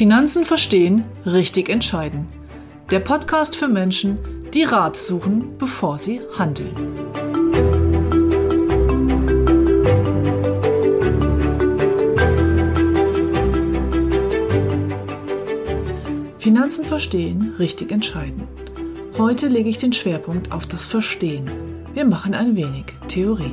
Finanzen verstehen, richtig entscheiden. Der Podcast für Menschen, die Rat suchen, bevor sie handeln. Finanzen verstehen, richtig entscheiden. Heute lege ich den Schwerpunkt auf das Verstehen. Wir machen ein wenig Theorie.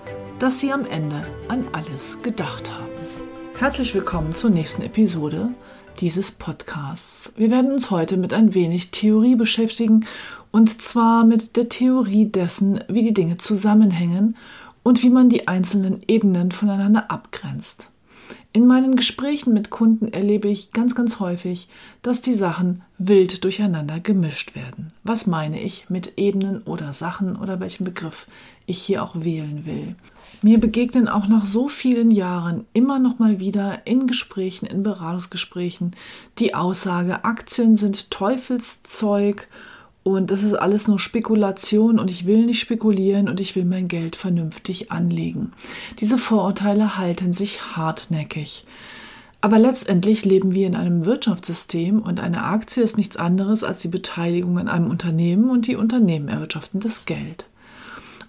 dass Sie am Ende an alles gedacht haben. Herzlich willkommen zur nächsten Episode dieses Podcasts. Wir werden uns heute mit ein wenig Theorie beschäftigen und zwar mit der Theorie dessen, wie die Dinge zusammenhängen und wie man die einzelnen Ebenen voneinander abgrenzt. In meinen Gesprächen mit Kunden erlebe ich ganz, ganz häufig, dass die Sachen wild durcheinander gemischt werden. Was meine ich mit Ebenen oder Sachen oder welchen Begriff ich hier auch wählen will? Mir begegnen auch nach so vielen Jahren immer noch mal wieder in Gesprächen, in Beratungsgesprächen die Aussage, Aktien sind Teufelszeug und das ist alles nur Spekulation und ich will nicht spekulieren und ich will mein Geld vernünftig anlegen. Diese Vorurteile halten sich hartnäckig. Aber letztendlich leben wir in einem Wirtschaftssystem und eine Aktie ist nichts anderes als die Beteiligung an einem Unternehmen und die Unternehmen erwirtschaften das Geld.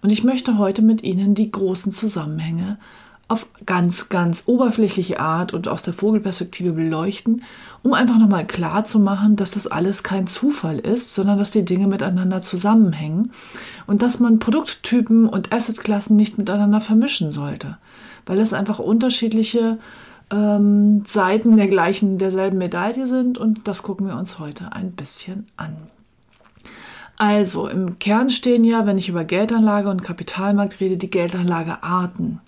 Und ich möchte heute mit Ihnen die großen Zusammenhänge auf ganz, ganz oberflächliche Art und aus der Vogelperspektive beleuchten, um einfach nochmal klar zu machen, dass das alles kein Zufall ist, sondern dass die Dinge miteinander zusammenhängen und dass man Produkttypen und Assetklassen nicht miteinander vermischen sollte, weil es einfach unterschiedliche ähm, Seiten der gleichen, derselben Medaille sind und das gucken wir uns heute ein bisschen an. Also im Kern stehen ja, wenn ich über Geldanlage und Kapitalmarkt rede, die Geldanlagearten.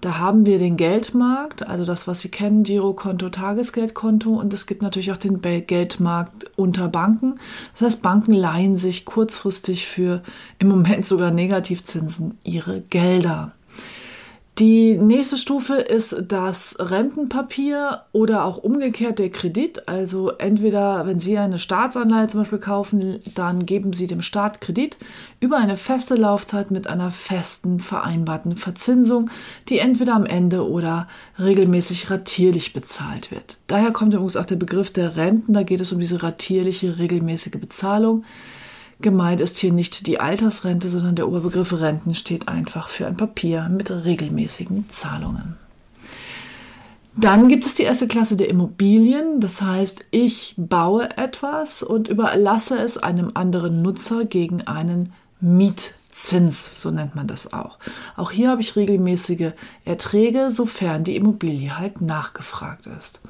Da haben wir den Geldmarkt, also das, was Sie kennen, Girokonto, Tagesgeldkonto und es gibt natürlich auch den Geldmarkt unter Banken. Das heißt, Banken leihen sich kurzfristig für im Moment sogar Negativzinsen ihre Gelder. Die nächste Stufe ist das Rentenpapier oder auch umgekehrt der Kredit. Also entweder, wenn Sie eine Staatsanleihe zum Beispiel kaufen, dann geben Sie dem Staat Kredit über eine feste Laufzeit mit einer festen vereinbarten Verzinsung, die entweder am Ende oder regelmäßig ratierlich bezahlt wird. Daher kommt übrigens auch der Begriff der Renten. Da geht es um diese ratierliche, regelmäßige Bezahlung. Gemeint ist hier nicht die Altersrente, sondern der Oberbegriff Renten steht einfach für ein Papier mit regelmäßigen Zahlungen. Dann gibt es die erste Klasse der Immobilien. Das heißt, ich baue etwas und überlasse es einem anderen Nutzer gegen einen Mietzins, so nennt man das auch. Auch hier habe ich regelmäßige Erträge, sofern die Immobilie halt nachgefragt ist.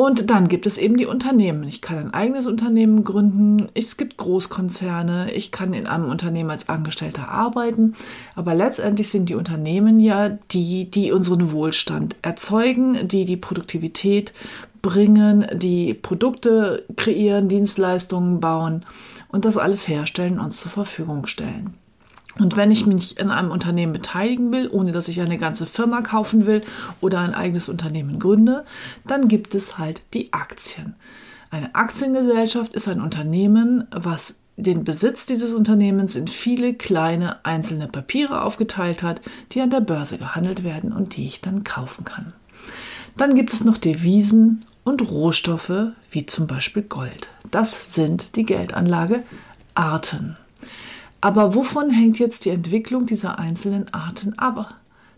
Und dann gibt es eben die Unternehmen. Ich kann ein eigenes Unternehmen gründen. Es gibt Großkonzerne. Ich kann in einem Unternehmen als Angestellter arbeiten. Aber letztendlich sind die Unternehmen ja die, die unseren Wohlstand erzeugen, die die Produktivität bringen, die Produkte kreieren, Dienstleistungen bauen und das alles herstellen und zur Verfügung stellen. Und wenn ich mich in einem Unternehmen beteiligen will, ohne dass ich eine ganze Firma kaufen will oder ein eigenes Unternehmen gründe, dann gibt es halt die Aktien. Eine Aktiengesellschaft ist ein Unternehmen, was den Besitz dieses Unternehmens in viele kleine einzelne Papiere aufgeteilt hat, die an der Börse gehandelt werden und die ich dann kaufen kann. Dann gibt es noch Devisen und Rohstoffe wie zum Beispiel Gold. Das sind die Geldanlagearten. Aber wovon hängt jetzt die Entwicklung dieser einzelnen Arten ab?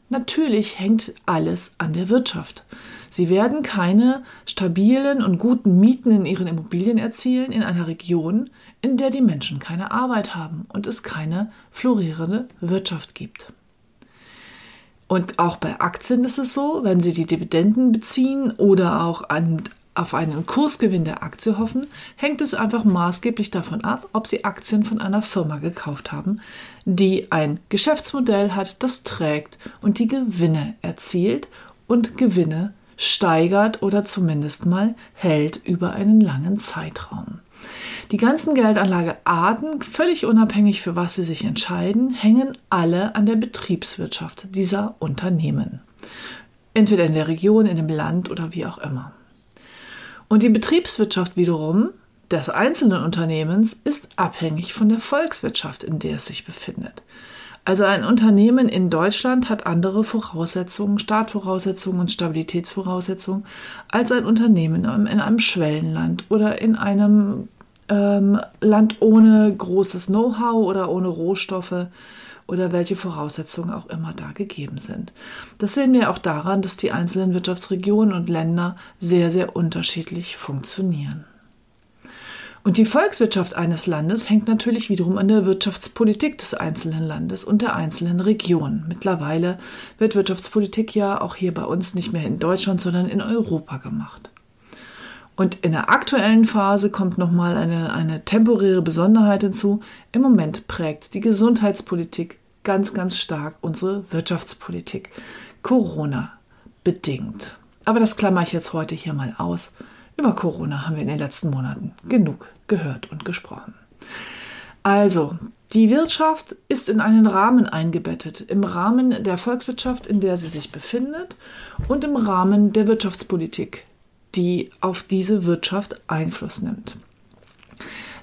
Natürlich hängt alles an der Wirtschaft. Sie werden keine stabilen und guten Mieten in ihren Immobilien erzielen in einer Region, in der die Menschen keine Arbeit haben und es keine florierende Wirtschaft gibt. Und auch bei Aktien ist es so, wenn Sie die Dividenden beziehen oder auch an auf einen Kursgewinn der Aktie hoffen, hängt es einfach maßgeblich davon ab, ob Sie Aktien von einer Firma gekauft haben, die ein Geschäftsmodell hat, das trägt und die Gewinne erzielt und Gewinne steigert oder zumindest mal hält über einen langen Zeitraum. Die ganzen Geldanlagearten, völlig unabhängig für was sie sich entscheiden, hängen alle an der Betriebswirtschaft dieser Unternehmen. Entweder in der Region, in dem Land oder wie auch immer. Und die Betriebswirtschaft wiederum des einzelnen Unternehmens ist abhängig von der Volkswirtschaft, in der es sich befindet. Also ein Unternehmen in Deutschland hat andere Voraussetzungen, Startvoraussetzungen und Stabilitätsvoraussetzungen als ein Unternehmen in einem Schwellenland oder in einem ähm, Land ohne großes Know-how oder ohne Rohstoffe oder welche Voraussetzungen auch immer da gegeben sind. Das sehen wir auch daran, dass die einzelnen Wirtschaftsregionen und Länder sehr, sehr unterschiedlich funktionieren. Und die Volkswirtschaft eines Landes hängt natürlich wiederum an der Wirtschaftspolitik des einzelnen Landes und der einzelnen Region. Mittlerweile wird Wirtschaftspolitik ja auch hier bei uns nicht mehr in Deutschland, sondern in Europa gemacht. Und in der aktuellen Phase kommt nochmal eine, eine temporäre Besonderheit hinzu. Im Moment prägt die Gesundheitspolitik ganz, ganz stark unsere Wirtschaftspolitik. Corona bedingt. Aber das klammer ich jetzt heute hier mal aus. Über Corona haben wir in den letzten Monaten genug gehört und gesprochen. Also, die Wirtschaft ist in einen Rahmen eingebettet, im Rahmen der Volkswirtschaft, in der sie sich befindet und im Rahmen der Wirtschaftspolitik, die auf diese Wirtschaft Einfluss nimmt.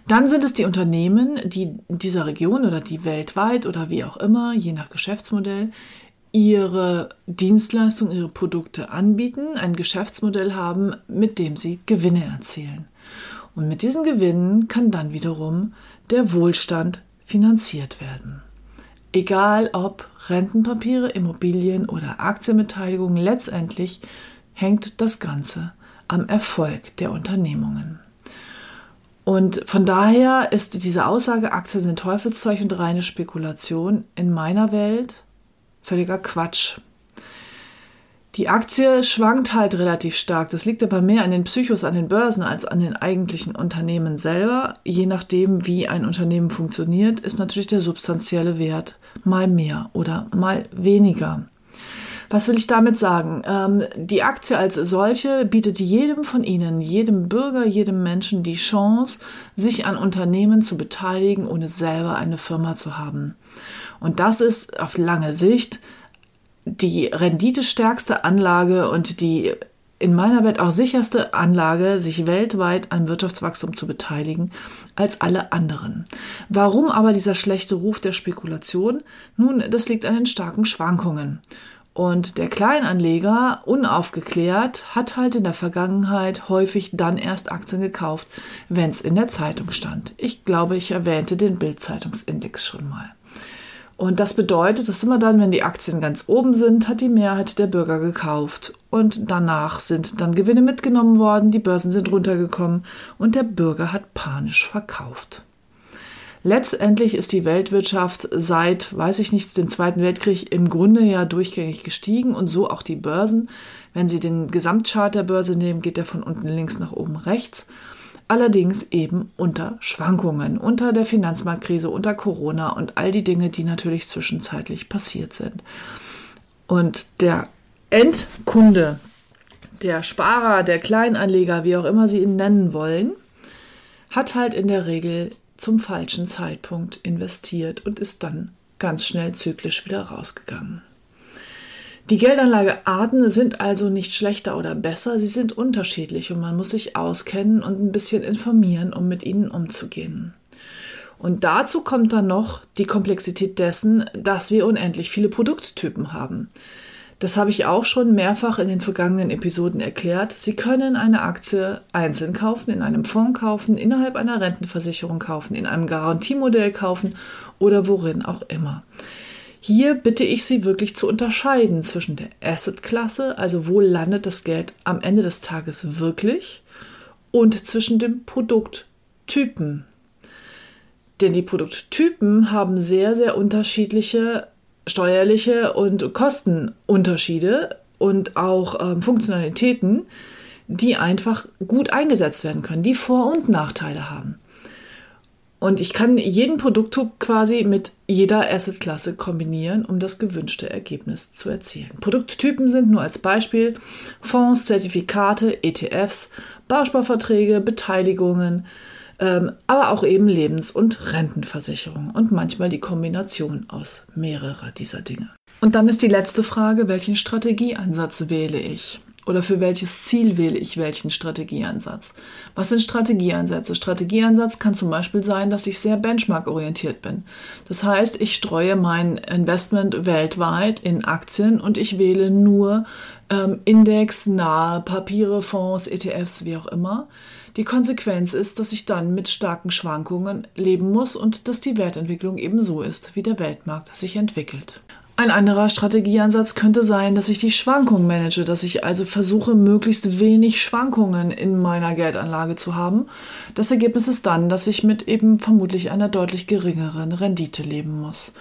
Dann sind es die Unternehmen, die in dieser Region oder die weltweit oder wie auch immer, je nach Geschäftsmodell, ihre Dienstleistungen, ihre Produkte anbieten, ein Geschäftsmodell haben, mit dem sie Gewinne erzielen. Und mit diesen Gewinnen kann dann wiederum der Wohlstand finanziert werden. Egal ob Rentenpapiere, Immobilien oder Aktienbeteiligungen, letztendlich hängt das Ganze am Erfolg der Unternehmungen. Und von daher ist diese Aussage, Aktien sind Teufelszeug und reine Spekulation in meiner Welt völliger Quatsch. Die Aktie schwankt halt relativ stark. Das liegt aber mehr an den Psychos, an den Börsen als an den eigentlichen Unternehmen selber. Je nachdem, wie ein Unternehmen funktioniert, ist natürlich der substanzielle Wert mal mehr oder mal weniger. Was will ich damit sagen? Ähm, die Aktie als solche bietet jedem von Ihnen, jedem Bürger, jedem Menschen die Chance, sich an Unternehmen zu beteiligen, ohne selber eine Firma zu haben. Und das ist auf lange Sicht die renditestärkste Anlage und die in meiner Welt auch sicherste Anlage, sich weltweit an Wirtschaftswachstum zu beteiligen, als alle anderen. Warum aber dieser schlechte Ruf der Spekulation? Nun, das liegt an den starken Schwankungen. Und der Kleinanleger, unaufgeklärt, hat halt in der Vergangenheit häufig dann erst Aktien gekauft, wenn es in der Zeitung stand. Ich glaube, ich erwähnte den Bild-Zeitungsindex schon mal. Und das bedeutet, dass immer dann, wenn die Aktien ganz oben sind, hat die Mehrheit der Bürger gekauft. Und danach sind dann Gewinne mitgenommen worden, die Börsen sind runtergekommen und der Bürger hat panisch verkauft. Letztendlich ist die Weltwirtschaft seit, weiß ich nicht, dem Zweiten Weltkrieg im Grunde ja durchgängig gestiegen und so auch die Börsen. Wenn Sie den Gesamtchart der Börse nehmen, geht der von unten links nach oben rechts allerdings eben unter Schwankungen, unter der Finanzmarktkrise, unter Corona und all die Dinge, die natürlich zwischenzeitlich passiert sind. Und der Endkunde, der Sparer, der Kleinanleger, wie auch immer Sie ihn nennen wollen, hat halt in der Regel zum falschen Zeitpunkt investiert und ist dann ganz schnell zyklisch wieder rausgegangen. Die Geldanlagearten sind also nicht schlechter oder besser, sie sind unterschiedlich und man muss sich auskennen und ein bisschen informieren, um mit ihnen umzugehen. Und dazu kommt dann noch die Komplexität dessen, dass wir unendlich viele Produkttypen haben. Das habe ich auch schon mehrfach in den vergangenen Episoden erklärt. Sie können eine Aktie einzeln kaufen, in einem Fonds kaufen, innerhalb einer Rentenversicherung kaufen, in einem Garantiemodell kaufen oder worin auch immer. Hier bitte ich Sie wirklich zu unterscheiden zwischen der Asset-Klasse, also wo landet das Geld am Ende des Tages wirklich, und zwischen dem Produkttypen. Denn die Produkttypen haben sehr, sehr unterschiedliche steuerliche und Kostenunterschiede und auch ähm, Funktionalitäten, die einfach gut eingesetzt werden können, die Vor- und Nachteile haben. Und ich kann jeden Produkttyp quasi mit jeder Assetklasse kombinieren, um das gewünschte Ergebnis zu erzielen. Produkttypen sind nur als Beispiel Fonds, Zertifikate, ETFs, Bausparverträge, Beteiligungen, ähm, aber auch eben Lebens- und Rentenversicherung und manchmal die Kombination aus mehrerer dieser Dinge. Und dann ist die letzte Frage, welchen Strategieansatz wähle ich? Oder für welches Ziel wähle ich welchen Strategieansatz? Was sind Strategieansätze? Strategieansatz kann zum Beispiel sein, dass ich sehr benchmark-orientiert bin. Das heißt, ich streue mein Investment weltweit in Aktien und ich wähle nur ähm, indexnahe Papiere, Fonds, ETFs, wie auch immer. Die Konsequenz ist, dass ich dann mit starken Schwankungen leben muss und dass die Wertentwicklung eben so ist, wie der Weltmarkt sich entwickelt. Ein anderer Strategieansatz könnte sein, dass ich die Schwankungen manage, dass ich also versuche, möglichst wenig Schwankungen in meiner Geldanlage zu haben. Das Ergebnis ist dann, dass ich mit eben vermutlich einer deutlich geringeren Rendite leben muss.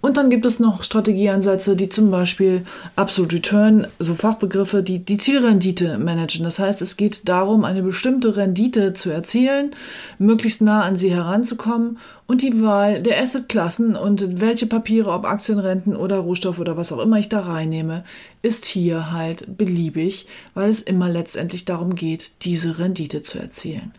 Und dann gibt es noch Strategieansätze, die zum Beispiel Absolute Return, so Fachbegriffe, die die Zielrendite managen. Das heißt, es geht darum, eine bestimmte Rendite zu erzielen, möglichst nah an sie heranzukommen und die Wahl der Assetklassen und welche Papiere, ob Aktienrenten oder Rohstoff oder was auch immer ich da reinnehme, ist hier halt beliebig, weil es immer letztendlich darum geht, diese Rendite zu erzielen.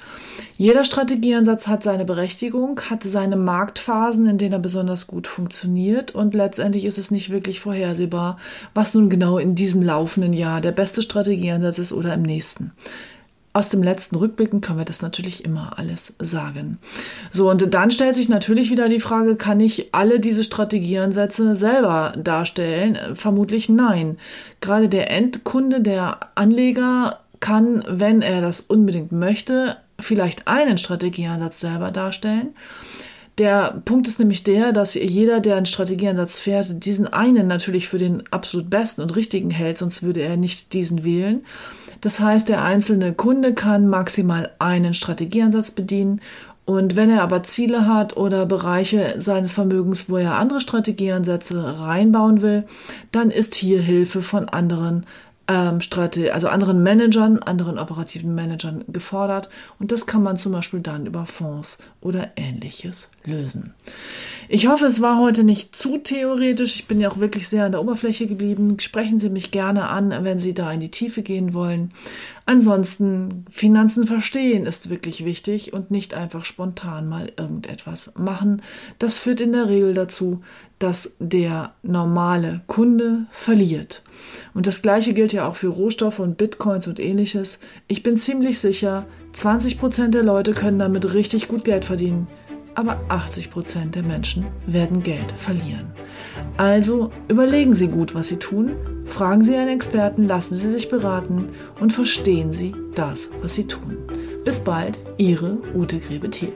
Jeder Strategieansatz hat seine Berechtigung, hat seine Marktphasen, in denen er besonders gut funktioniert und letztendlich ist es nicht wirklich vorhersehbar, was nun genau in diesem laufenden Jahr der beste Strategieansatz ist oder im nächsten aus dem letzten Rückblicken können wir das natürlich immer alles sagen. So, und dann stellt sich natürlich wieder die Frage, kann ich alle diese Strategieansätze selber darstellen? Vermutlich nein. Gerade der Endkunde, der Anleger kann, wenn er das unbedingt möchte, vielleicht einen Strategieansatz selber darstellen. Der Punkt ist nämlich der, dass jeder, der einen Strategieansatz fährt, diesen einen natürlich für den absolut besten und richtigen hält, sonst würde er nicht diesen wählen. Das heißt, der einzelne Kunde kann maximal einen Strategieansatz bedienen. Und wenn er aber Ziele hat oder Bereiche seines Vermögens, wo er andere Strategieansätze reinbauen will, dann ist hier Hilfe von anderen ähm, also anderen Managern, anderen operativen Managern gefordert. Und das kann man zum Beispiel dann über Fonds oder ähnliches lösen. Ich hoffe, es war heute nicht zu theoretisch. Ich bin ja auch wirklich sehr an der Oberfläche geblieben. Sprechen Sie mich gerne an, wenn Sie da in die Tiefe gehen wollen. Ansonsten, Finanzen verstehen ist wirklich wichtig und nicht einfach spontan mal irgendetwas machen. Das führt in der Regel dazu, dass der normale Kunde verliert. Und das gleiche gilt ja auch für Rohstoffe und Bitcoins und ähnliches. Ich bin ziemlich sicher, 20% der Leute können damit richtig gut Geld verdienen aber 80 Prozent der Menschen werden Geld verlieren. Also überlegen Sie gut, was Sie tun, fragen Sie einen Experten, lassen Sie sich beraten und verstehen Sie das, was Sie tun. Bis bald, Ihre Ute Grebe-Thiel.